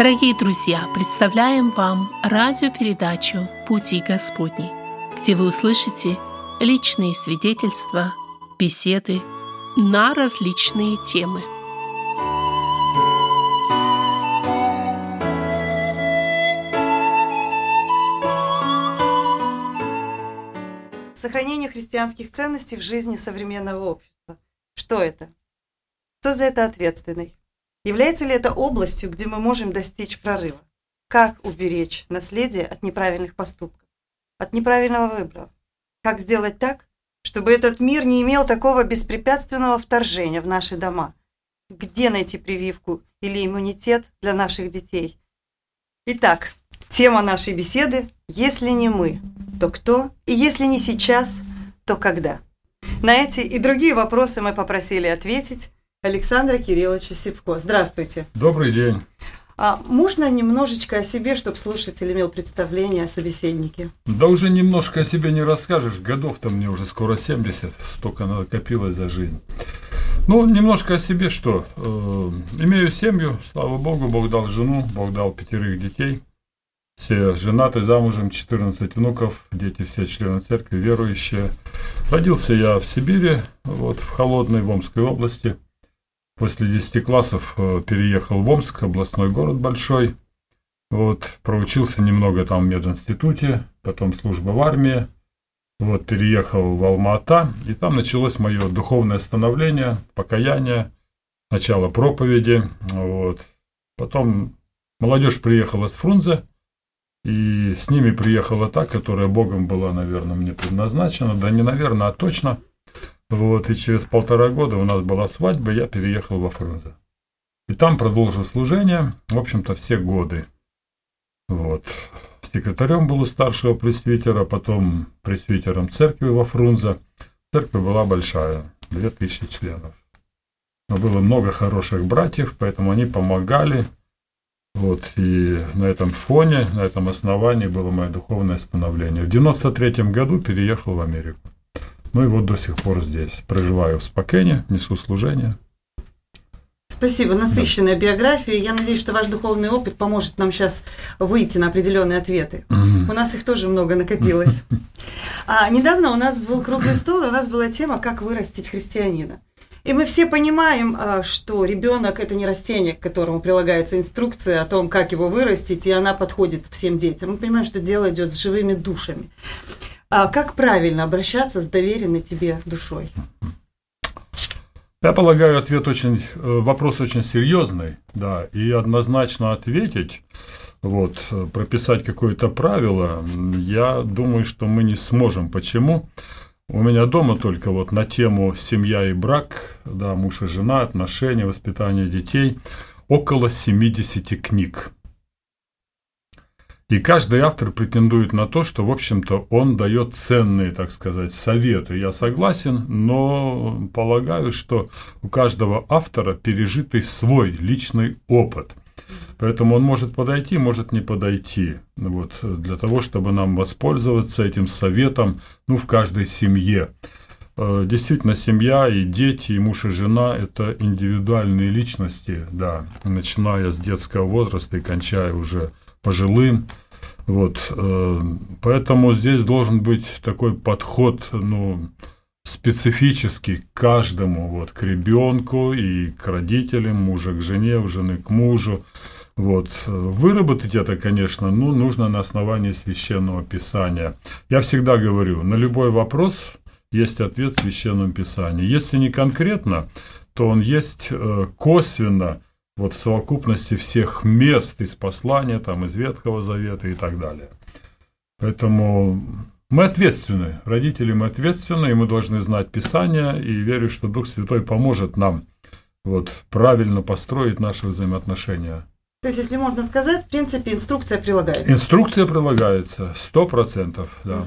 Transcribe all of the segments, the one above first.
Дорогие друзья, представляем вам радиопередачу «Пути Господни», где вы услышите личные свидетельства, беседы на различные темы. Сохранение христианских ценностей в жизни современного общества. Что это? Кто за это ответственный? Является ли это областью, где мы можем достичь прорыва? Как уберечь наследие от неправильных поступков, от неправильного выбора? Как сделать так, чтобы этот мир не имел такого беспрепятственного вторжения в наши дома? Где найти прививку или иммунитет для наших детей? Итак, тема нашей беседы «Если не мы, то кто? И если не сейчас, то когда?» На эти и другие вопросы мы попросили ответить Александра Кирилловича Сипко. Здравствуйте. Добрый день. А можно немножечко о себе, чтобы слушатель имел представление о собеседнике? Да уже немножко о себе не расскажешь. Годов-то мне уже скоро 70, столько накопилось за жизнь. Ну, немножко о себе что. Э, имею семью, слава богу, Бог дал жену, Бог дал пятерых детей. Все женаты, замужем, 14 внуков, дети все члены церкви, верующие. Родился я в Сибири, вот, в Холодной, в Омской области – После 10 классов э, переехал в Омск, областной город большой. Вот, проучился немного там в мединституте, потом служба в армии. Вот, переехал в Алма-Ата, и там началось мое духовное становление, покаяние, начало проповеди. Вот. Потом молодежь приехала с Фрунзе, и с ними приехала та, которая Богом была, наверное, мне предназначена. Да не наверное, а точно – вот, и через полтора года у нас была свадьба, я переехал во Фрунзе. И там продолжил служение, в общем-то, все годы. Вот. Секретарем был у старшего пресвитера, потом пресвитером церкви во Фрунзе. Церковь была большая, 2000 членов. Но было много хороших братьев, поэтому они помогали. Вот, и на этом фоне, на этом основании было мое духовное становление. В 93 году переехал в Америку. Ну и вот до сих пор здесь. Проживаю в Спокене, несу служение. Спасибо, насыщенная да. биография. Я надеюсь, что ваш духовный опыт поможет нам сейчас выйти на определенные ответы. Mm-hmm. У нас их тоже много накопилось. А, недавно у нас был круглый стол, и у нас была тема «Как вырастить христианина». И мы все понимаем, а, что ребенок это не растение, к которому прилагается инструкция о том, как его вырастить, и она подходит всем детям. Мы понимаем, что дело идет с живыми душами. А как правильно обращаться с доверенной тебе душой? Я полагаю, ответ очень, э, вопрос очень серьезный, да, и однозначно ответить, вот, прописать какое-то правило, я думаю, что мы не сможем. Почему? У меня дома только вот на тему семья и брак, да, муж и жена, отношения, воспитание детей, около 70 книг. И каждый автор претендует на то, что, в общем-то, он дает ценные, так сказать, советы. Я согласен, но полагаю, что у каждого автора пережитый свой личный опыт. Поэтому он может подойти, может не подойти. Вот, для того, чтобы нам воспользоваться этим советом ну, в каждой семье. Э, действительно, семья и дети, и муж и жена – это индивидуальные личности, да, начиная с детского возраста и кончая уже пожилым. Вот, э, поэтому здесь должен быть такой подход, ну, специфический к каждому, вот, к ребенку и к родителям, мужа к жене, у жены к мужу. Вот. Выработать это, конечно, ну, нужно на основании священного писания. Я всегда говорю, на любой вопрос есть ответ в священном писании. Если не конкретно, то он есть э, косвенно вот в совокупности всех мест из послания, там, из Ветхого Завета и так далее. Поэтому мы ответственны, родители мы ответственны, и мы должны знать Писание, и верю, что Дух Святой поможет нам вот, правильно построить наши взаимоотношения. То есть, если можно сказать, в принципе, инструкция прилагается? Инструкция прилагается, сто процентов, да.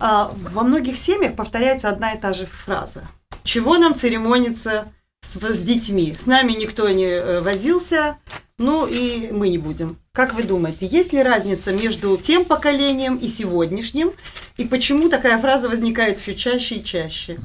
А, во многих семьях повторяется одна и та же фраза. Чего нам церемониться с, с детьми. С нами никто не э, возился, ну и мы не будем. Как вы думаете, есть ли разница между тем поколением и сегодняшним? И почему такая фраза возникает все чаще и чаще?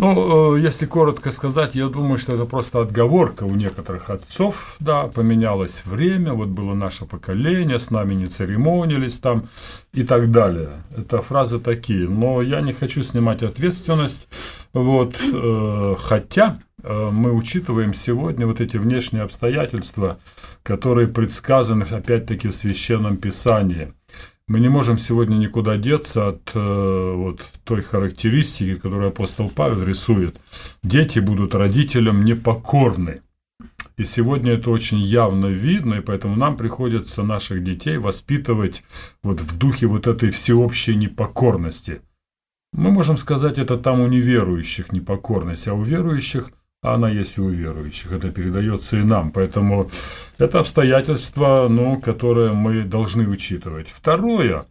Ну, э, если коротко сказать, я думаю, что это просто отговорка у некоторых отцов, да, поменялось время, вот было наше поколение, с нами не церемонились там и так далее. Это фразы такие, но я не хочу снимать ответственность, вот, э, хотя э, мы учитываем сегодня вот эти внешние обстоятельства, которые предсказаны опять-таки в Священном Писании – мы не можем сегодня никуда деться от э, вот той характеристики, которую апостол Павел рисует. Дети будут родителям непокорны. И сегодня это очень явно видно, и поэтому нам приходится наших детей воспитывать вот в духе вот этой всеобщей непокорности. Мы можем сказать, это там у неверующих непокорность, а у верующих она есть и у верующих. Это передается и нам. Поэтому это обстоятельство, ну, которое мы должны учитывать. Второе,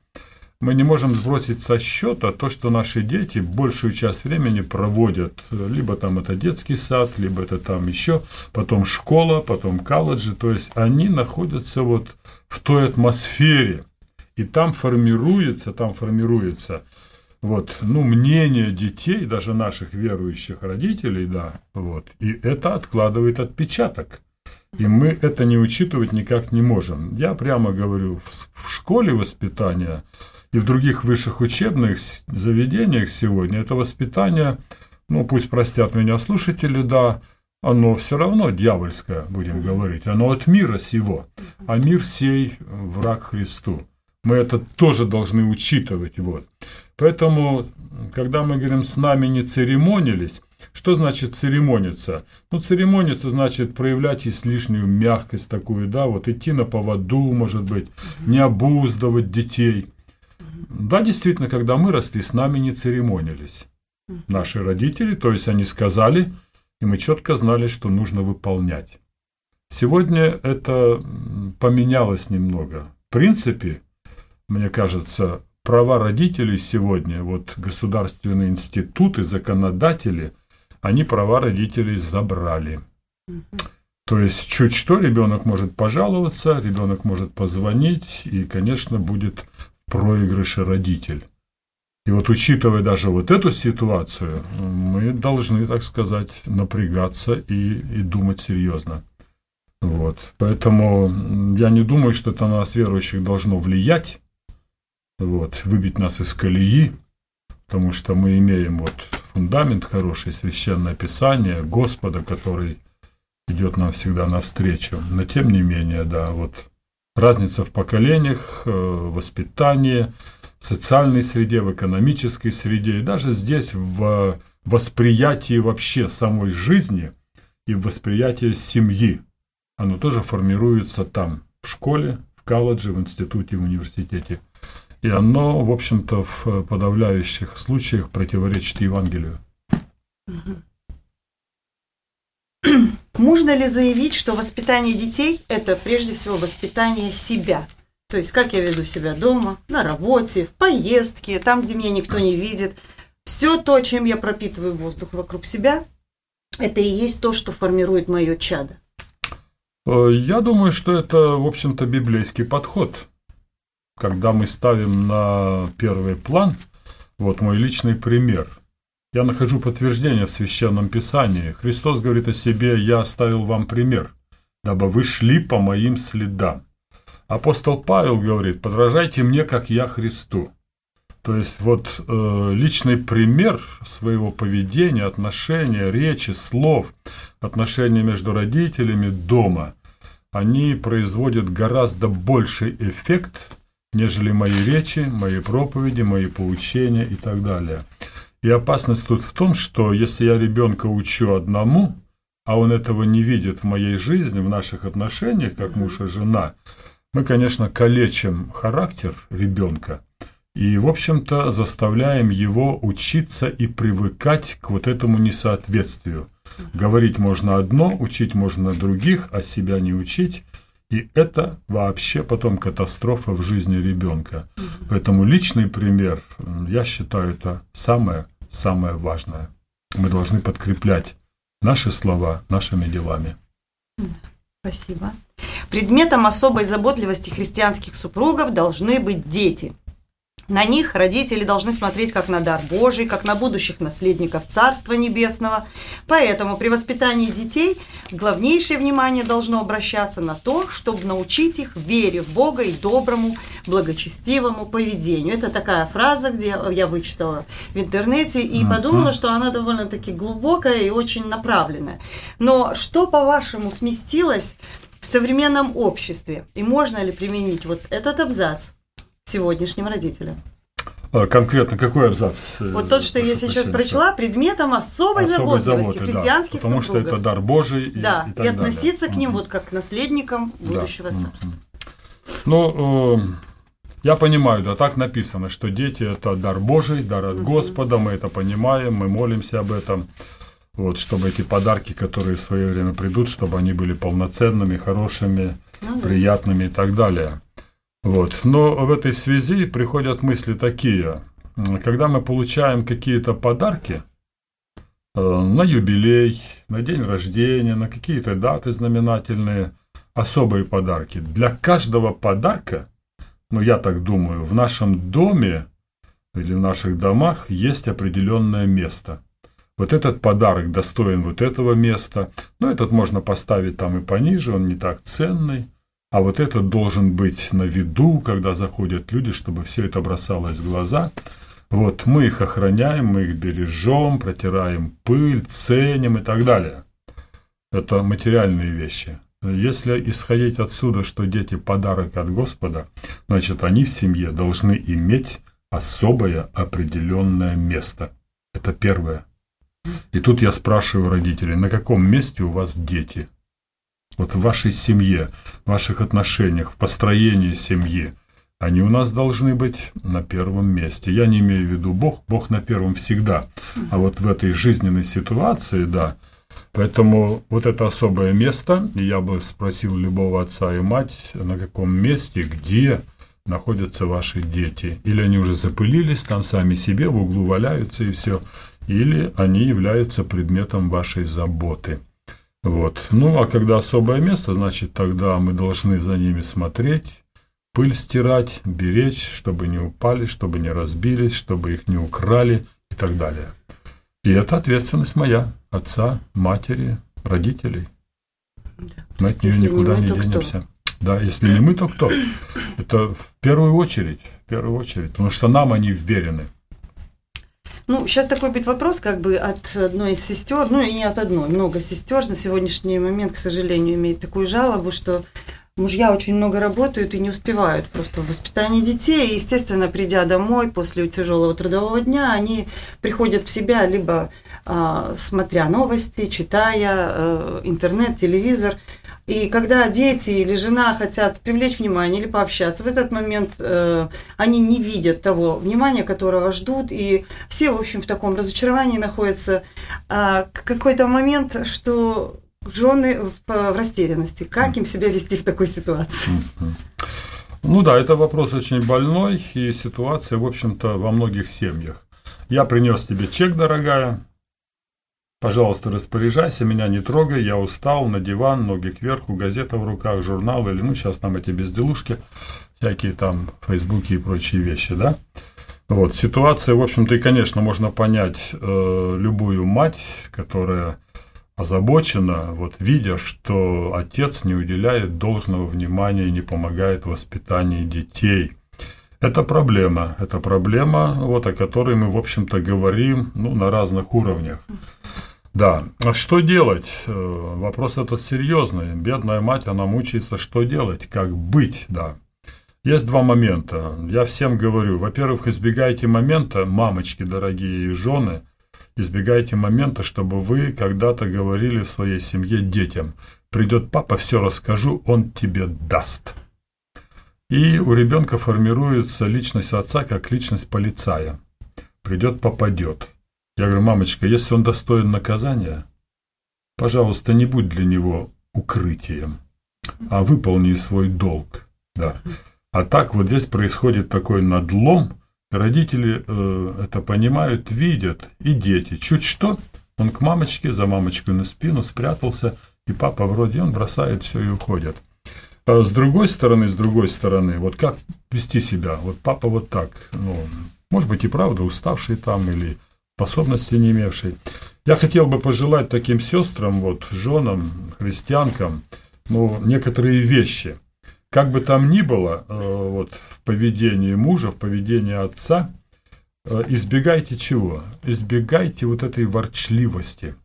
мы не можем сбросить со счета то, что наши дети большую часть времени проводят, либо там это детский сад, либо это там еще, потом школа, потом колледжи, то есть они находятся вот в той атмосфере, и там формируется, там формируется вот, ну, мнение детей, даже наших верующих родителей, да, вот, и это откладывает отпечаток. И мы это не учитывать никак не можем. Я прямо говорю, в школе воспитания и в других высших учебных заведениях сегодня это воспитание, ну, пусть простят меня слушатели, да, оно все равно дьявольское, будем говорить, оно от мира сего, а мир сей враг Христу. Мы это тоже должны учитывать, вот. Поэтому, когда мы говорим «с нами не церемонились», что значит церемониться? Ну, церемониться значит проявлять излишнюю мягкость такую, да, вот идти на поводу, может быть, не обуздывать детей. Да, действительно, когда мы росли, с нами не церемонились. Наши родители, то есть они сказали, и мы четко знали, что нужно выполнять. Сегодня это поменялось немного. В принципе, мне кажется, права родителей сегодня, вот государственные институты, законодатели, они права родителей забрали. То есть чуть что ребенок может пожаловаться, ребенок может позвонить, и, конечно, будет проигрыше родитель. И вот учитывая даже вот эту ситуацию, мы должны, так сказать, напрягаться и, и думать серьезно. Вот. Поэтому я не думаю, что это на нас, верующих, должно влиять вот, выбить нас из колеи, потому что мы имеем вот фундамент хороший, священное писание Господа, который идет нам всегда навстречу. Но тем не менее, да, вот разница в поколениях, э, воспитании, в социальной среде, в экономической среде, и даже здесь в восприятии вообще самой жизни и в восприятии семьи. Оно тоже формируется там, в школе, в колледже, в институте, в университете. И оно, в общем-то, в подавляющих случаях противоречит Евангелию. Можно ли заявить, что воспитание детей – это прежде всего воспитание себя? То есть, как я веду себя дома, на работе, в поездке, там, где меня никто не видит. Все то, чем я пропитываю воздух вокруг себя, это и есть то, что формирует мое чадо. Э, я думаю, что это, в общем-то, библейский подход когда мы ставим на первый план, вот мой личный пример. Я нахожу подтверждение в Священном Писании. Христос говорит о себе, я оставил вам пример, дабы вы шли по моим следам. Апостол Павел говорит, подражайте мне, как я Христу. То есть вот э, личный пример своего поведения, отношения, речи, слов, отношения между родителями дома, они производят гораздо больший эффект, нежели мои речи, мои проповеди, мои поучения и так далее. И опасность тут в том, что если я ребенка учу одному, а он этого не видит в моей жизни, в наших отношениях, как муж и жена, мы, конечно, калечим характер ребенка и, в общем-то, заставляем его учиться и привыкать к вот этому несоответствию. Говорить можно одно, учить можно других, а себя не учить. И это вообще потом катастрофа в жизни ребенка. Поэтому личный пример, я считаю, это самое-самое важное. Мы должны подкреплять наши слова нашими делами. Спасибо. Предметом особой заботливости христианских супругов должны быть дети. На них родители должны смотреть как на дар Божий, как на будущих наследников Царства Небесного. Поэтому при воспитании детей главнейшее внимание должно обращаться на то, чтобы научить их вере в Бога и доброму, благочестивому поведению. Это такая фраза, где я вычитала в интернете и подумала, что она довольно-таки глубокая и очень направленная. Но что, по-вашему, сместилось в современном обществе? И можно ли применить вот этот абзац сегодняшним родителям. А конкретно какой абзац? Э, вот тот, что я сейчас прочла, предметом особой, особой заботливости заботы, христианских да, потому супругов. что это дар Божий. Да, и, и, и относиться далее. к ним угу. вот как к наследникам будущего да. царства. Угу. Ну, э, я понимаю, да, так написано, что дети – это дар Божий, дар от угу. Господа, мы это понимаем, мы молимся об этом. Вот, чтобы эти подарки, которые в свое время придут, чтобы они были полноценными, хорошими, ну, приятными и так далее. Вот. Но в этой связи приходят мысли такие. Когда мы получаем какие-то подарки э, на юбилей, на день рождения, на какие-то даты знаменательные, особые подарки. Для каждого подарка, ну я так думаю, в нашем доме или в наших домах есть определенное место. Вот этот подарок достоин вот этого места, но этот можно поставить там и пониже, он не так ценный. А вот этот должен быть на виду, когда заходят люди, чтобы все это бросалось в глаза. Вот мы их охраняем, мы их бережем, протираем пыль, ценим и так далее. Это материальные вещи. Если исходить отсюда, что дети подарок от Господа, значит они в семье должны иметь особое определенное место. Это первое. И тут я спрашиваю родителей, на каком месте у вас дети – вот в вашей семье, в ваших отношениях, в построении семьи, они у нас должны быть на первом месте. Я не имею в виду Бог, Бог на первом всегда. А вот в этой жизненной ситуации, да, Поэтому вот это особое место, я бы спросил любого отца и мать, на каком месте, где находятся ваши дети. Или они уже запылились там сами себе, в углу валяются и все, или они являются предметом вашей заботы. Вот. Ну, а когда особое место, значит, тогда мы должны за ними смотреть, пыль стирать, беречь, чтобы не упали, чтобы не разбились, чтобы их не украли и так далее. И это ответственность моя, отца, матери, родителей. Да. Мы от нее никуда не, мы, не денемся. Кто? Да, если не мы, то кто? Это в первую очередь, в первую очередь, потому что нам они вверены. Ну, сейчас такой будет вопрос как бы от одной из сестер, ну и не от одной, много сестер на сегодняшний момент, к сожалению, имеют такую жалобу, что мужья очень много работают и не успевают просто в воспитании детей. И, естественно, придя домой после тяжелого трудового дня, они приходят в себя либо а, смотря новости, читая а, интернет, телевизор, и когда дети или жена хотят привлечь внимание или пообщаться, в этот момент э, они не видят того внимания, которого ждут, и все, в общем, в таком разочаровании находятся. А какой-то момент, что жены в, в растерянности. Как им себя вести в такой ситуации? Ну да, это вопрос очень больной, и ситуация, в общем-то, во многих семьях. Я принес тебе чек, дорогая, Пожалуйста, распоряжайся, меня не трогай, я устал, на диван, ноги кверху, газета в руках, журнал или, ну, сейчас там эти безделушки, всякие там фейсбуки и прочие вещи, да. Вот, ситуация, в общем-то, и, конечно, можно понять э, любую мать, которая озабочена, вот, видя, что отец не уделяет должного внимания и не помогает в воспитании детей. Это проблема, это проблема, вот, о которой мы, в общем-то, говорим ну, на разных уровнях. Да, а что делать? Э, вопрос этот серьезный. Бедная мать, она мучается, что делать, как быть, да. Есть два момента. Я всем говорю, во-первых, избегайте момента, мамочки дорогие и жены, избегайте момента, чтобы вы когда-то говорили в своей семье детям, придет папа, все расскажу, он тебе даст. И у ребенка формируется личность отца как личность полицая. Придет, попадет. Я говорю, мамочка, если он достоин наказания, пожалуйста, не будь для него укрытием, а выполни свой долг. Да. А так вот здесь происходит такой надлом, родители э, это понимают, видят, и дети. Чуть что, он к мамочке, за мамочкой на спину спрятался, и папа вроде он бросает все и уходит. А с другой стороны, с другой стороны, вот как вести себя? Вот папа вот так, ну, может быть и правда уставший там или способности не имевший. Я хотел бы пожелать таким сестрам, вот, женам, христианкам, ну, некоторые вещи. Как бы там ни было, э, вот, в поведении мужа, в поведении отца, э, избегайте чего? Избегайте вот этой ворчливости.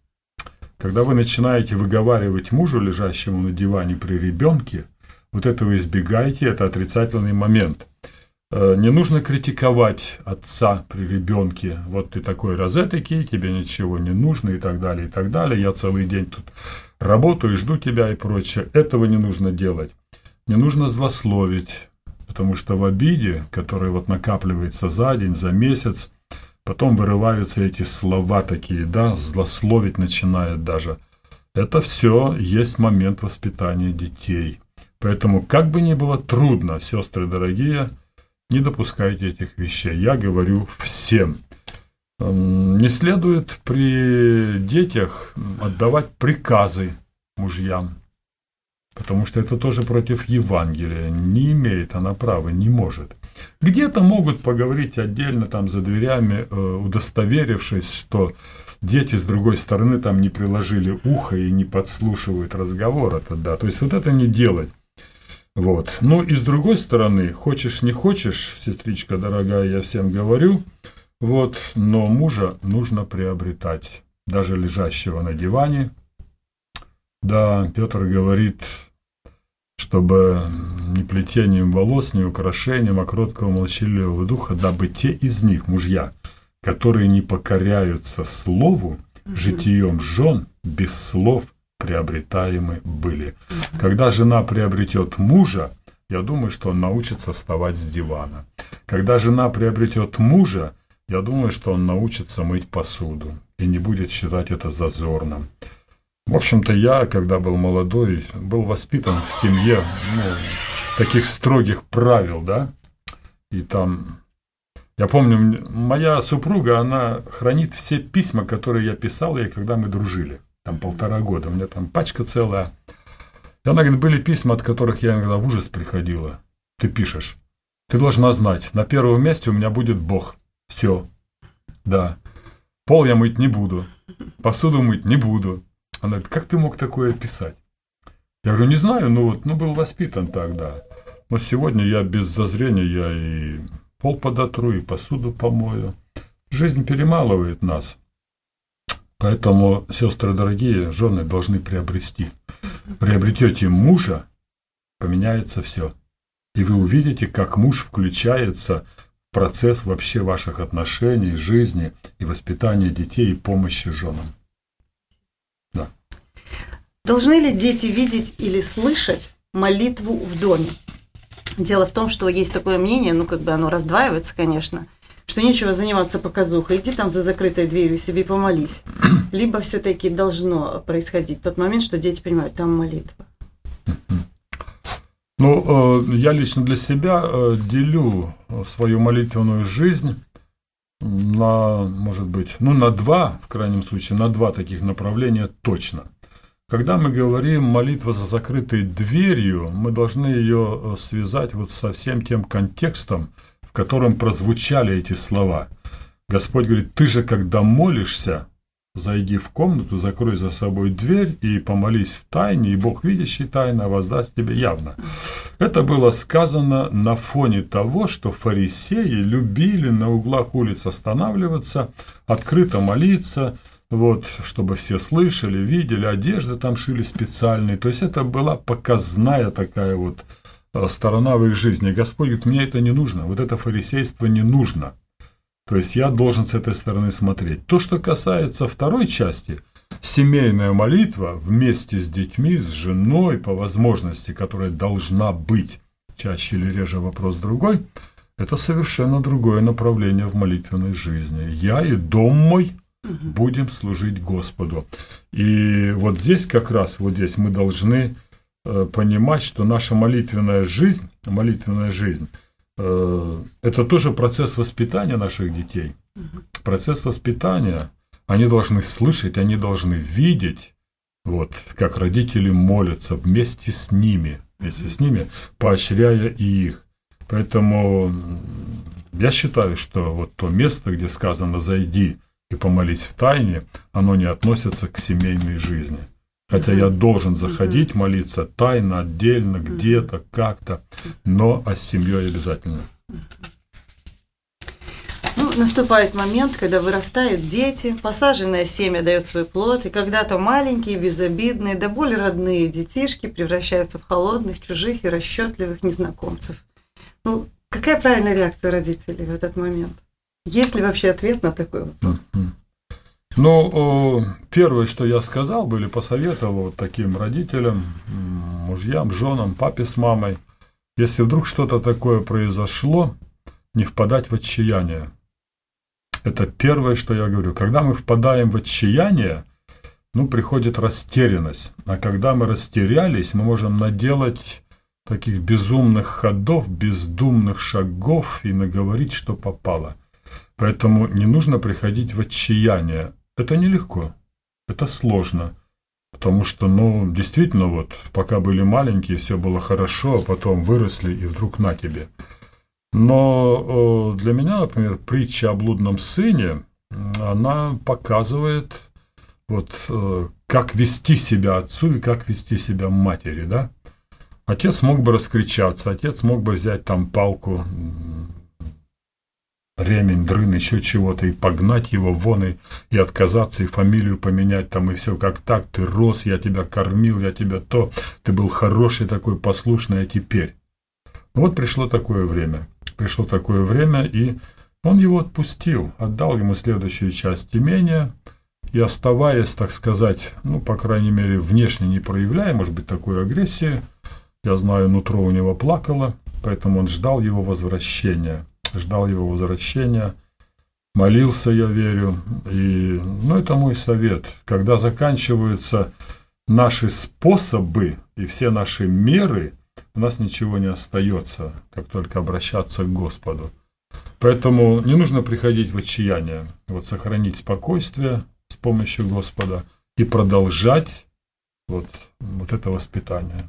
Когда вы начинаете выговаривать мужу, лежащему на диване при ребенке, вот этого избегайте, это отрицательный момент. Э, не нужно критиковать отца при ребенке. Вот ты такой розетки, тебе ничего не нужно и так далее, и так далее. Я целый день тут работаю, жду тебя и прочее. Этого не нужно делать. Не нужно злословить, потому что в обиде, которая вот накапливается за день, за месяц, потом вырываются эти слова такие, да, злословить начинает даже. Это все есть момент воспитания детей. Поэтому, как бы ни было трудно, сестры дорогие, не допускайте этих вещей. Я говорю всем. Не следует при детях отдавать приказы мужьям, потому что это тоже против Евангелия. Не имеет она права, не может. Где-то могут поговорить отдельно там за дверями, э, удостоверившись, что дети с другой стороны там не приложили ухо и не подслушивают разговор. Это да. То есть вот это не делать. Вот. Ну и с другой стороны, хочешь не хочешь, сестричка дорогая, я всем говорю, вот, но мужа нужно приобретать, даже лежащего на диване. Да, Петр говорит, чтобы не плетением волос, не украшением, а кроткого молчаливого духа, дабы те из них, мужья, которые не покоряются слову, житием жен, без слов, приобретаемы были. Когда жена приобретет мужа, я думаю, что он научится вставать с дивана. Когда жена приобретет мужа, я думаю, что он научится мыть посуду и не будет считать это зазорным. В общем-то, я, когда был молодой, был воспитан в семье ну, таких строгих правил, да, и там я помню, моя супруга, она хранит все письма, которые я писал ей, когда мы дружили там полтора года, у меня там пачка целая. И она говорит, были письма, от которых я иногда в ужас приходила. Ты пишешь, ты должна знать, на первом месте у меня будет Бог. Все. Да. Пол я мыть не буду. Посуду мыть не буду. Она говорит, как ты мог такое писать? Я говорю, не знаю, ну вот, ну был воспитан тогда. Но сегодня я без зазрения, я и пол подотру, и посуду помою. Жизнь перемалывает нас. Поэтому, сестры дорогие, жены должны приобрести. Приобретете мужа, поменяется все. И вы увидите, как муж включается в процесс вообще ваших отношений, жизни и воспитания детей и помощи женам. Да. Должны ли дети видеть или слышать молитву в доме? Дело в том, что есть такое мнение, ну, как бы оно раздваивается, конечно, что нечего заниматься показухой, иди там за закрытой дверью себе помолись. Либо все-таки должно происходить тот момент, что дети понимают, там молитва. Ну, э, я лично для себя э, делю свою молитвенную жизнь на, может быть, ну, на два, в крайнем случае, на два таких направления точно. Когда мы говорим молитва за закрытой дверью, мы должны ее э, связать вот со всем тем контекстом, котором прозвучали эти слова. Господь говорит, ты же, когда молишься, зайди в комнату, закрой за собой дверь и помолись в тайне, и Бог, видящий тайно, воздаст тебе явно. Это было сказано на фоне того, что фарисеи любили на углах улиц останавливаться, открыто молиться, вот, чтобы все слышали, видели, одежды там шили специальные. То есть это была показная такая вот сторона в их жизни. Господь говорит, мне это не нужно, вот это фарисейство не нужно. То есть я должен с этой стороны смотреть. То, что касается второй части, семейная молитва вместе с детьми, с женой, по возможности, которая должна быть, чаще или реже вопрос другой, это совершенно другое направление в молитвенной жизни. Я и дом мой будем служить Господу. И вот здесь как раз, вот здесь мы должны Э, понимать, что наша молитвенная жизнь, молитвенная жизнь, э, это тоже процесс воспитания наших детей. Процесс воспитания. Они должны слышать, они должны видеть, вот, как родители молятся вместе с ними. вместе с ними, поощряя и их. Поэтому я считаю, что вот то место, где сказано «зайди и помолись в тайне», оно не относится к семейной жизни. Хотя я должен заходить, молиться тайно, отдельно, где-то, как-то, но а с семьей обязательно. Ну, наступает момент, когда вырастают дети, посаженное семя дает свой плод, и когда-то маленькие, безобидные, да более родные детишки превращаются в холодных, чужих и расчетливых незнакомцев. Ну, какая правильная реакция родителей в этот момент? Есть ли вообще ответ на такой вопрос? Ну, первое, что я сказал, были посоветовал таким родителям, мужьям, женам, папе с мамой, если вдруг что-то такое произошло, не впадать в отчаяние. Это первое, что я говорю. Когда мы впадаем в отчаяние, ну, приходит растерянность. А когда мы растерялись, мы можем наделать таких безумных ходов, бездумных шагов и наговорить, что попало. Поэтому не нужно приходить в отчаяние. Это нелегко, это сложно. Потому что, ну, действительно, вот, пока были маленькие, все было хорошо, а потом выросли, и вдруг на тебе. Но для меня, например, притча о блудном сыне, она показывает, вот, э, как вести себя отцу и как вести себя матери, да? Отец мог бы раскричаться, отец мог бы взять там палку, ремень, дрын, еще чего-то, и погнать его вон, и, и отказаться, и фамилию поменять там, и все как так, ты рос, я тебя кормил, я тебя то, ты был хороший такой, послушный, а теперь. Вот пришло такое время, пришло такое время, и он его отпустил, отдал ему следующую часть имения, и оставаясь, так сказать, ну, по крайней мере, внешне не проявляя, может быть, такой агрессии, я знаю, нутро у него плакало, поэтому он ждал его возвращения – ждал его возвращения, молился, я верю. И, ну, это мой совет. Когда заканчиваются наши способы и все наши меры, у нас ничего не остается, как только обращаться к Господу. Поэтому не нужно приходить в отчаяние. Вот сохранить спокойствие с помощью Господа и продолжать вот, вот это воспитание.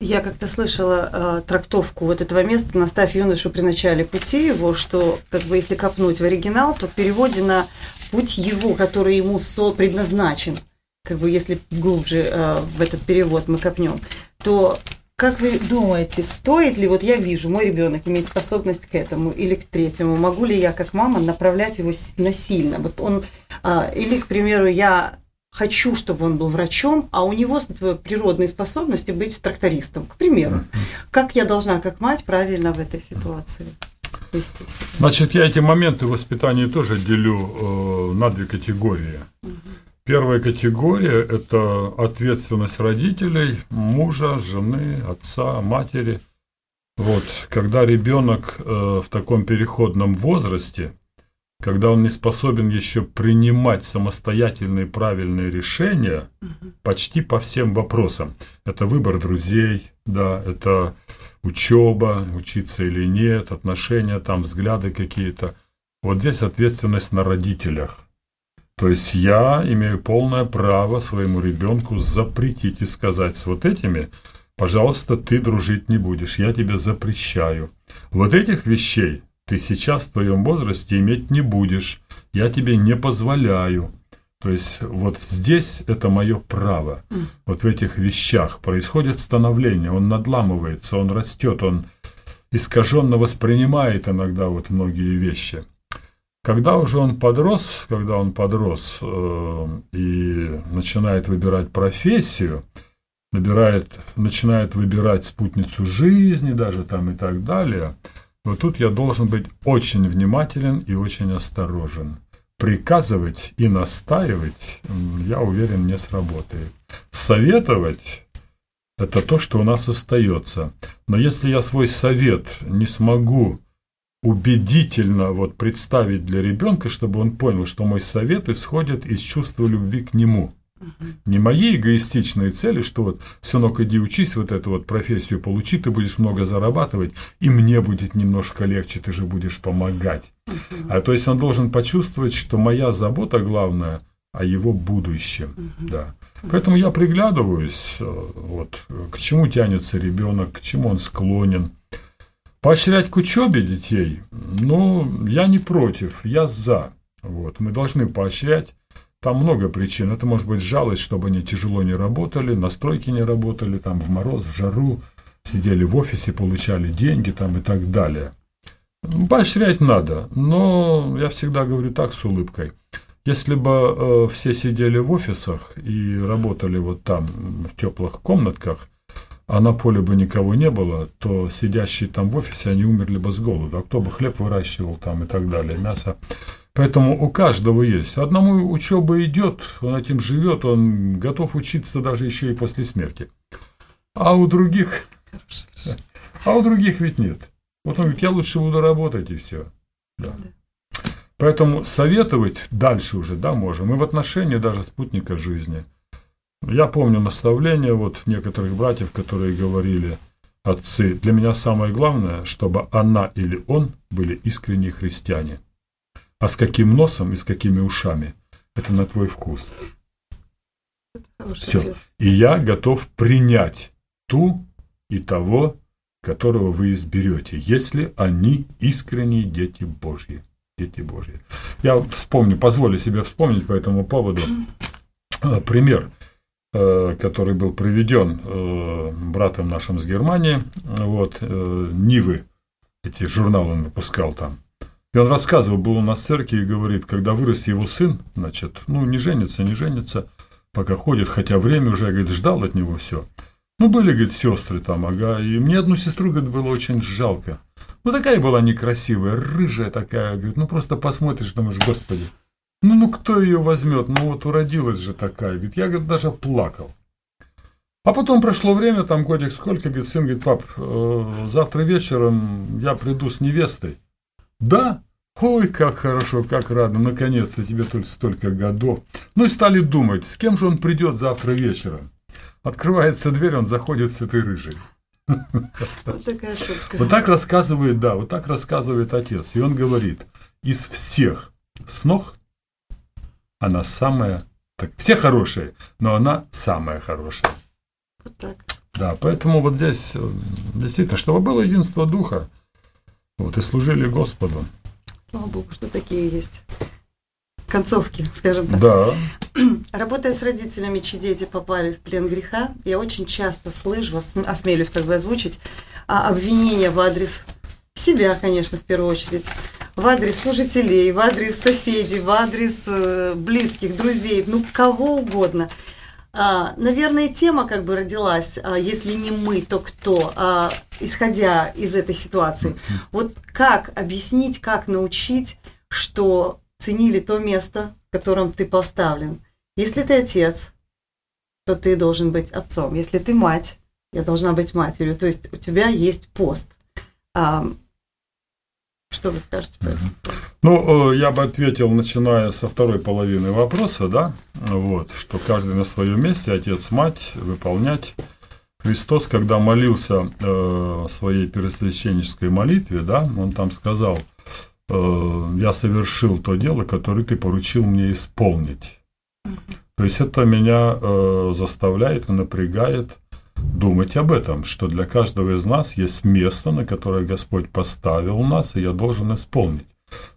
Я как-то слышала э, трактовку вот этого места «Наставь юношу при начале пути его», что как бы если копнуть в оригинал, то в переводе на «путь его, который ему со предназначен», как бы если глубже э, в этот перевод мы копнем, то как вы думаете, стоит ли, вот я вижу, мой ребенок имеет способность к этому или к третьему, могу ли я как мама направлять его насильно? Вот он, а, или, к примеру, я хочу, чтобы он был врачом, а у него природные способности быть трактористом, к примеру. Как я должна, как мать, правильно в этой ситуации? Значит, я эти моменты воспитания тоже делю э, на две категории. Угу. Первая категория – это ответственность родителей, мужа, жены, отца, матери. Вот, когда ребенок э, в таком переходном возрасте – когда он не способен еще принимать самостоятельные правильные решения почти по всем вопросам. Это выбор друзей, да, это учеба, учиться или нет, отношения, там взгляды какие-то. Вот здесь ответственность на родителях. То есть я имею полное право своему ребенку запретить и сказать с вот этими, пожалуйста, ты дружить не будешь, я тебе запрещаю. Вот этих вещей ты сейчас в твоем возрасте иметь не будешь, я тебе не позволяю. То есть вот здесь это мое право. Вот в этих вещах происходит становление, он надламывается, он растет, он искаженно воспринимает иногда вот многие вещи. Когда уже он подрос, когда он подрос э, и начинает выбирать профессию, набирает, начинает выбирать спутницу жизни даже там и так далее – но тут я должен быть очень внимателен и очень осторожен. Приказывать и настаивать, я уверен, не сработает. Советовать – это то, что у нас остается. Но если я свой совет не смогу убедительно вот представить для ребенка, чтобы он понял, что мой совет исходит из чувства любви к нему – не мои эгоистичные цели, что вот, сынок, иди учись, вот эту вот профессию получи, ты будешь много зарабатывать, и мне будет немножко легче, ты же будешь помогать. А то есть он должен почувствовать, что моя забота главная о его будущем. Да. Поэтому я приглядываюсь, э, вот, к чему тянется ребенок, к чему он склонен. Поощрять к учебе детей, ну, я не против, я за. Вот, мы должны поощрять. Там много причин. Это может быть жалость, чтобы они тяжело не работали, на стройке не работали, там в мороз, в жару, сидели в офисе, получали деньги там и так далее. Поощрять надо, но я всегда говорю так с улыбкой. Если бы э, все сидели в офисах и работали вот там в теплых комнатках, а на поле бы никого не было, то сидящие там в офисе, они умерли бы с голоду. А кто бы хлеб выращивал там и так далее, мясо. Поэтому у каждого есть. Одному учеба идет, он этим живет, он готов учиться даже еще и после смерти. А у других, а у других ведь нет. Вот он говорит, я лучше буду работать и все. Да. Поэтому советовать дальше уже, да, можем. И в отношении даже спутника жизни. Я помню наставления вот некоторых братьев, которые говорили, отцы, для меня самое главное, чтобы она или он были искренние христиане. А с каким носом и с какими ушами, это на твой вкус. Все. И я готов принять ту и того, которого вы изберете, если они искренние дети Божьи. Дети Божьи. Я вспомню, позволю себе вспомнить по этому поводу э, пример, э, который был проведен э, братом нашим с Германии. Вот, Нивы, эти журналы он выпускал там. И он рассказывал, был у нас в церкви и говорит, когда вырос его сын, значит, ну, не женится, не женится, пока ходит, хотя время уже, говорит, ждал от него все. Ну, были, говорит, сестры там, ага. И мне одну сестру, говорит, было очень жалко. Ну, такая была некрасивая, рыжая такая. Говорит, ну, просто посмотришь, думаешь, господи. Ну, ну, кто ее возьмет? Ну, вот уродилась же такая. Говорит, я, говорит, даже плакал. А потом прошло время, там годик сколько, говорит, сын говорит, пап, э, завтра вечером я приду с невестой. Да? Ой, как хорошо, как рада, наконец-то тебе только столько годов. Ну и стали думать, с кем же он придет завтра вечером. Открывается дверь, он заходит с этой рыжей. Вот такая шутка. Вот так рассказывает, да, вот так рассказывает отец. И он говорит, из всех снох она самая, так, все хорошие, но она самая хорошая. Вот так. Да, поэтому вот здесь э, действительно, чтобы было единство духа, вот и служили Господу. Слава Богу, что такие есть концовки, скажем так. Да. Работая с родителями, чьи дети попали в плен греха, я очень часто слышу, осмелюсь как бы озвучить, а, обвинения в адрес себя, конечно, в первую очередь, в адрес служителей, в адрес соседей, в адрес э, близких, друзей, ну, кого угодно. А, наверное, тема как бы родилась, а, если не мы, то кто, а, исходя из этой ситуации. Вот как объяснить, как научить, что ценили то место, в котором ты поставлен. Если ты отец, то ты должен быть отцом. Если ты мать, я должна быть матерью. То есть у тебя есть пост. Что вы скажете по этому? Ну, э, я бы ответил, начиная со второй половины вопроса, да, вот, что каждый на своем месте, отец, мать, выполнять. Христос, когда молился э, своей пересвященнической молитве, да, он там сказал – Э, я совершил то дело, которое ты поручил мне исполнить. То есть это меня э, заставляет и напрягает думать об этом, что для каждого из нас есть место, на которое Господь поставил нас, и я должен исполнить.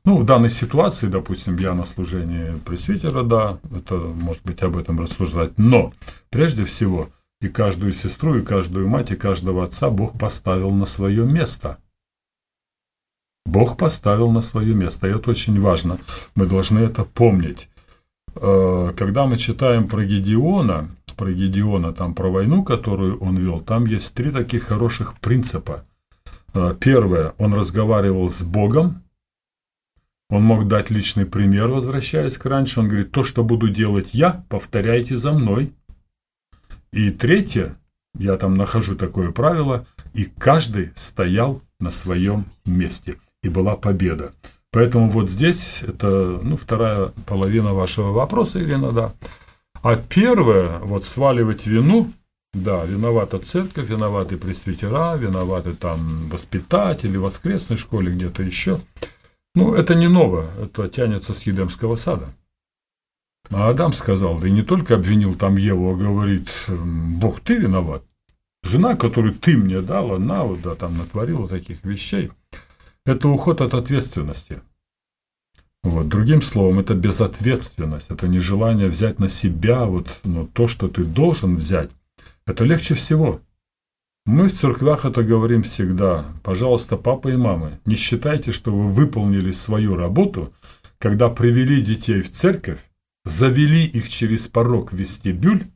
Ну, в данной ситуации, допустим, я на служении пресвитера, да, это, может быть, об этом рассуждать, но прежде всего и каждую сестру, и каждую мать, и каждого отца Бог поставил на свое место – Бог поставил на свое место, и это очень важно. Мы должны это помнить. Э, когда мы читаем про Гедеона, про Гедеона, там про войну, которую он вел, там есть три таких хороших принципа. Э, первое, он разговаривал с Богом, он мог дать личный пример, возвращаясь к раньше. Он говорит, то, что буду делать я, повторяйте за мной. И третье, я там нахожу такое правило, и каждый стоял на своем месте и была победа. Поэтому вот здесь это ну, вторая половина вашего вопроса, Ирина, да. А первое, вот сваливать вину, да, виновата церковь, виноваты пресвитера, виноваты там воспитатели, воскресной школе, где-то еще. Ну, это не ново, это тянется с Едемского сада. А Адам сказал, да и не только обвинил там Еву, а говорит, Бог, ты виноват. Жена, которую ты мне дала, она вот, да, там натворила таких вещей. Это уход от ответственности. Вот. Другим словом, это безответственность, это нежелание взять на себя вот, ну, то, что ты должен взять. Это легче всего. Мы в церквях это говорим всегда. Пожалуйста, папа и мамы, не считайте, что вы выполнили свою работу, когда привели детей в церковь, завели их через порог в вестибюль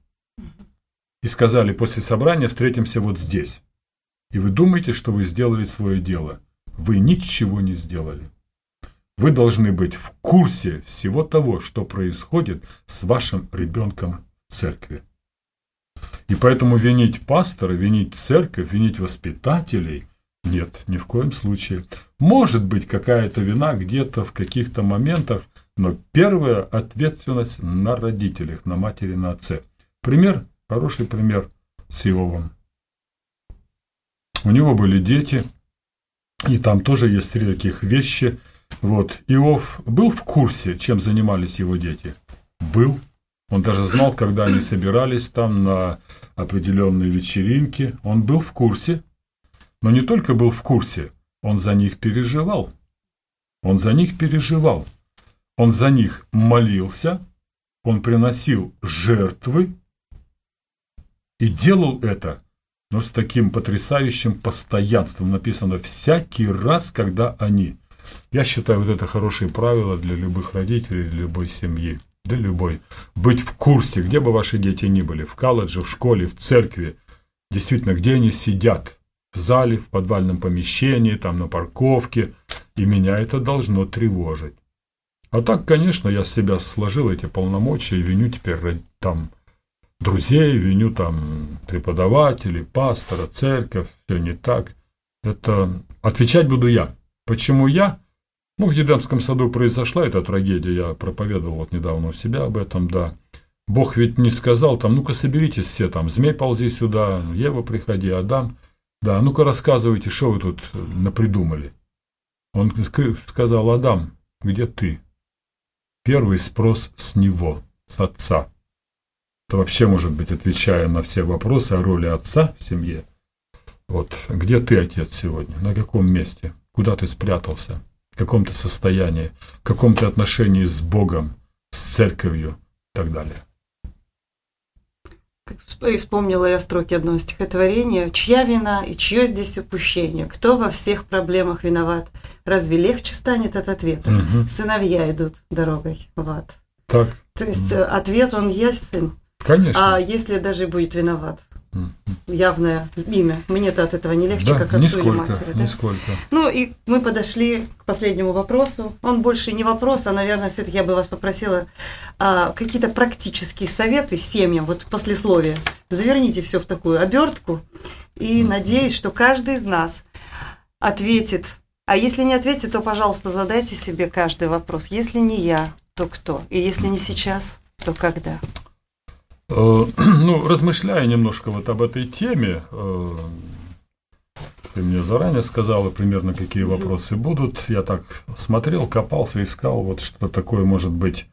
и сказали, после собрания встретимся вот здесь. И вы думаете, что вы сделали свое дело. Вы ничего не сделали. Вы должны быть в курсе всего того, что происходит с вашим ребенком в церкви. И поэтому винить пастора, винить церковь, винить воспитателей нет, ни в коем случае. Может быть какая-то вина где-то в каких-то моментах, но первая ответственность на родителях, на матери, на отце. Пример, хороший пример с Иовом. У него были дети, и там тоже есть три таких вещи. Вот, Иов был в курсе, чем занимались его дети? Был. Он даже знал, когда они собирались там на определенные вечеринки. Он был в курсе. Но не только был в курсе, он за них переживал. Он за них переживал. Он за них молился. Он приносил жертвы. И делал это, но с таким потрясающим постоянством. Написано «всякий раз, когда они». Я считаю, вот это хорошее правило для любых родителей, для любой семьи да любой, быть в курсе, где бы ваши дети ни были, в колледже, в школе, в церкви, действительно, где они сидят, в зале, в подвальном помещении, там на парковке, и меня это должно тревожить. А так, конечно, я с себя сложил эти полномочия и виню теперь там друзей, виню там преподавателей, пастора, церковь, все не так. Это отвечать буду я. Почему я? Ну, в Едемском саду произошла эта трагедия, я проповедовал вот недавно у себя об этом, да. Бог ведь не сказал там, ну-ка соберитесь все там, змей ползи сюда, Ева приходи, Адам. Да, ну-ка рассказывайте, что вы тут напридумали. Он сказал, Адам, где ты? Первый спрос с него, с отца. Это вообще может быть, отвечая на все вопросы о роли отца в семье. Вот, где ты, отец, сегодня? На каком месте? Куда ты спрятался? каком-то состоянии, в каком-то отношении с Богом, с церковью и так далее. И вспомнила я строки одного стихотворения. «Чья вина и чье здесь упущение? Кто во всех проблемах виноват? Разве легче станет от ответа? Угу. Сыновья идут дорогой в ад». Так. То есть угу. ответ он ясен. Конечно. А если даже будет виноват? Явное имя. Мне-то от этого не легче, да, как отцу нисколько, или матери. Да? Нисколько. Ну и мы подошли к последнему вопросу. Он больше не вопрос, а, наверное, все-таки я бы вас попросила а, какие-то практические советы семьям, вот послесловие. Заверните все в такую обертку и mm-hmm. надеюсь, что каждый из нас ответит. А если не ответит, то, пожалуйста, задайте себе каждый вопрос. Если не я, то кто? И если не сейчас, то когда? Э, ну, размышляя немножко вот об этой теме, э, ты мне заранее сказала примерно, какие вопросы будут. Я так смотрел, копался, искал, вот что такое может быть,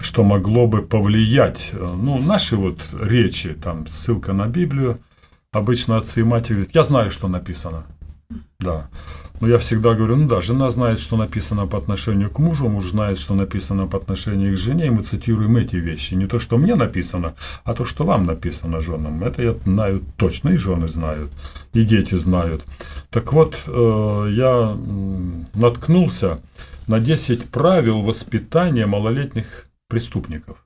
что могло бы повлиять. Ну, наши вот речи, там ссылка на Библию, обычно отцы и матери говорят, я знаю, что написано. Да. Но я всегда говорю, ну да, жена знает, что написано по отношению к мужу, муж знает, что написано по отношению к жене, и мы цитируем эти вещи. Не то, что мне написано, а то, что вам написано женам. Это я знаю точно, и жены знают, и дети знают. Так вот, э, я наткнулся на 10 правил воспитания малолетних преступников.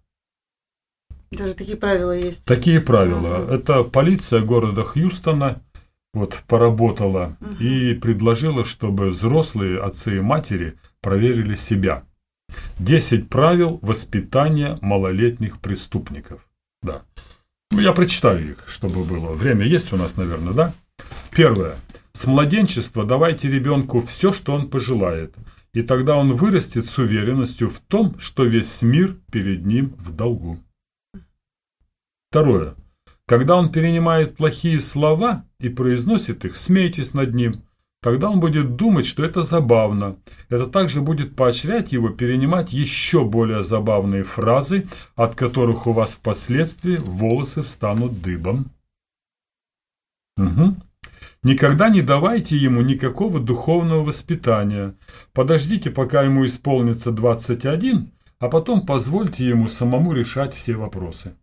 Даже такие правила есть. Такие правила. Ага. Это полиция города Хьюстона – вот поработала угу. и предложила, чтобы взрослые отцы и матери проверили себя. Десять правил воспитания малолетних преступников. Да. Ну, я прочитаю их, чтобы было. Время есть у нас, наверное, да? Первое. С младенчества давайте ребенку все, что он пожелает. И тогда он вырастет с уверенностью в том, что весь мир перед ним в долгу. Второе. Когда он перенимает плохие слова и произносит их, смейтесь над ним. Тогда он будет думать, что это забавно. Это также будет поощрять его перенимать еще более забавные фразы, от которых у вас впоследствии волосы встанут дыбом. Угу. Никогда не давайте ему никакого духовного воспитания. Подождите, пока ему исполнится 21, а потом позвольте ему самому решать все вопросы.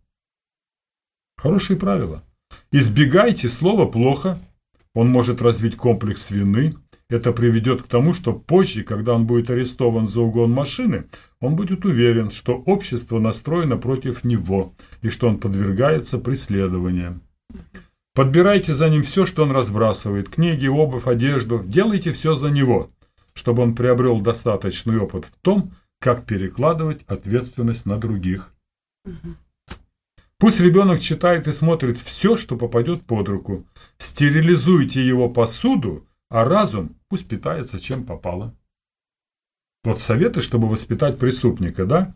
Хорошие правила. Избегайте слова «плохо», он может развить комплекс вины. Это приведет к тому, что позже, когда он будет арестован за угон машины, он будет уверен, что общество настроено против него и что он подвергается преследованиям. Подбирайте за ним все, что он разбрасывает – книги, обувь, одежду. Делайте все за него, чтобы он приобрел достаточный опыт в том, как перекладывать ответственность на других. Пусть ребенок читает и смотрит все, что попадет под руку. Стерилизуйте его посуду, а разум пусть питается чем попало. Вот советы, чтобы воспитать преступника, да?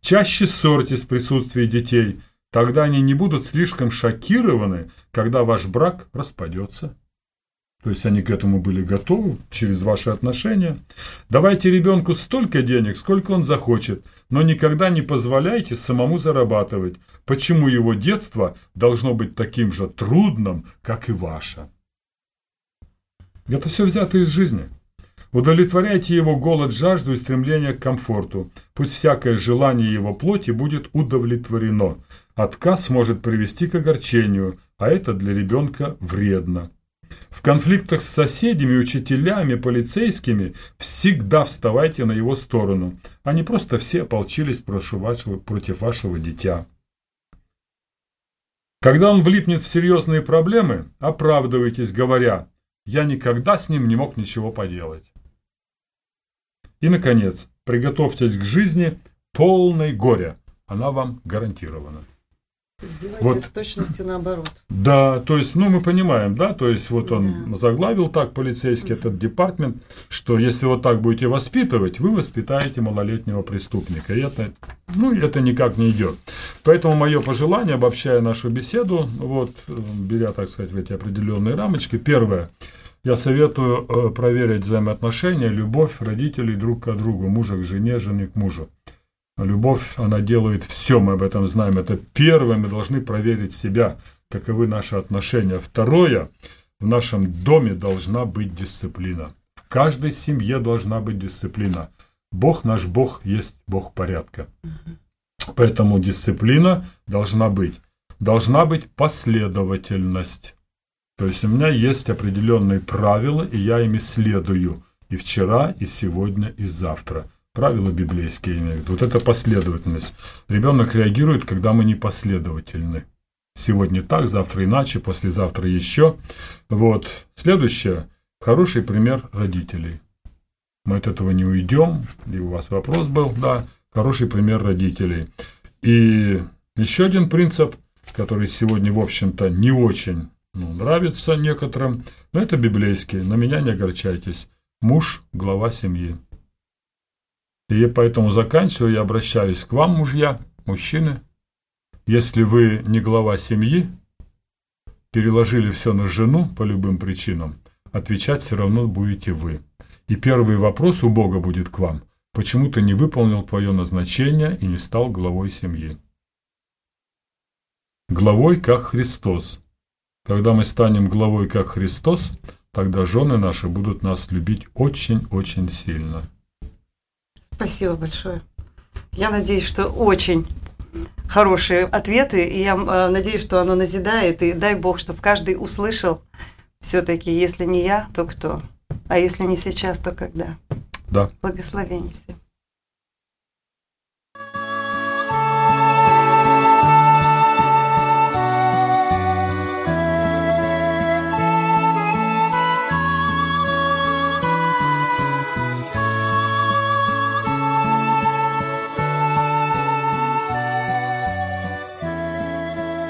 Чаще ссорьтесь в присутствии детей, тогда они не будут слишком шокированы, когда ваш брак распадется. То есть они к этому были готовы через ваши отношения. Давайте ребенку столько денег, сколько он захочет, но никогда не позволяйте самому зарабатывать. Почему его детство должно быть таким же трудным, как и ваше? Это все взято из жизни. Удовлетворяйте его голод, жажду и стремление к комфорту. Пусть всякое желание его плоти будет удовлетворено. Отказ может привести к огорчению, а это для ребенка вредно. В конфликтах с соседями, учителями, полицейскими всегда вставайте на его сторону. Они просто все ополчились против вашего дитя. Когда он влипнет в серьезные проблемы, оправдывайтесь, говоря «я никогда с ним не мог ничего поделать». И, наконец, приготовьтесь к жизни полной горя. Она вам гарантирована. Сделайте вот. с точностью наоборот. Да, то есть, ну, мы понимаем, да, то есть, вот он да. заглавил так полицейский этот департмент, что если вот так будете воспитывать, вы воспитаете малолетнего преступника. И это, ну, это никак не идет. Поэтому мое пожелание, обобщая нашу беседу, вот, беря, так сказать, в эти определенные рамочки, первое, я советую э, проверить взаимоотношения, любовь родителей друг к другу, мужа к жене, жены к мужу. Любовь, она делает все, мы об этом знаем. Это первое, мы должны проверить себя, каковы наши отношения. Второе, в нашем доме должна быть дисциплина. В каждой семье должна быть дисциплина. Бог наш Бог есть Бог порядка. Поэтому дисциплина должна быть. Должна быть последовательность. То есть у меня есть определенные правила, и я ими следую. И вчера, и сегодня, и завтра – Правила библейские имеют. Вот это последовательность. Ребенок реагирует, когда мы непоследовательны. Сегодня так, завтра иначе, послезавтра еще. Вот. Следующее. Хороший пример родителей. Мы от этого не уйдем. И у вас вопрос был, да. Хороший пример родителей. И еще один принцип, который сегодня, в общем-то, не очень ну, нравится некоторым, но это библейский. На меня не огорчайтесь. Муж – глава семьи. И поэтому заканчиваю, я обращаюсь к вам, мужья, мужчины. Если вы не глава семьи, переложили все на жену по любым причинам, отвечать все равно будете вы. И первый вопрос у Бога будет к вам. Почему ты не выполнил твое назначение и не стал главой семьи? Главой, как Христос. Когда мы станем главой, как Христос, тогда жены наши будут нас любить очень-очень сильно. Спасибо большое. Я надеюсь, что очень хорошие ответы, и я э, надеюсь, что оно назидает, и дай Бог, чтобы каждый услышал все-таки, если не я, то кто? А если не сейчас, то когда? Да. Благословение всем.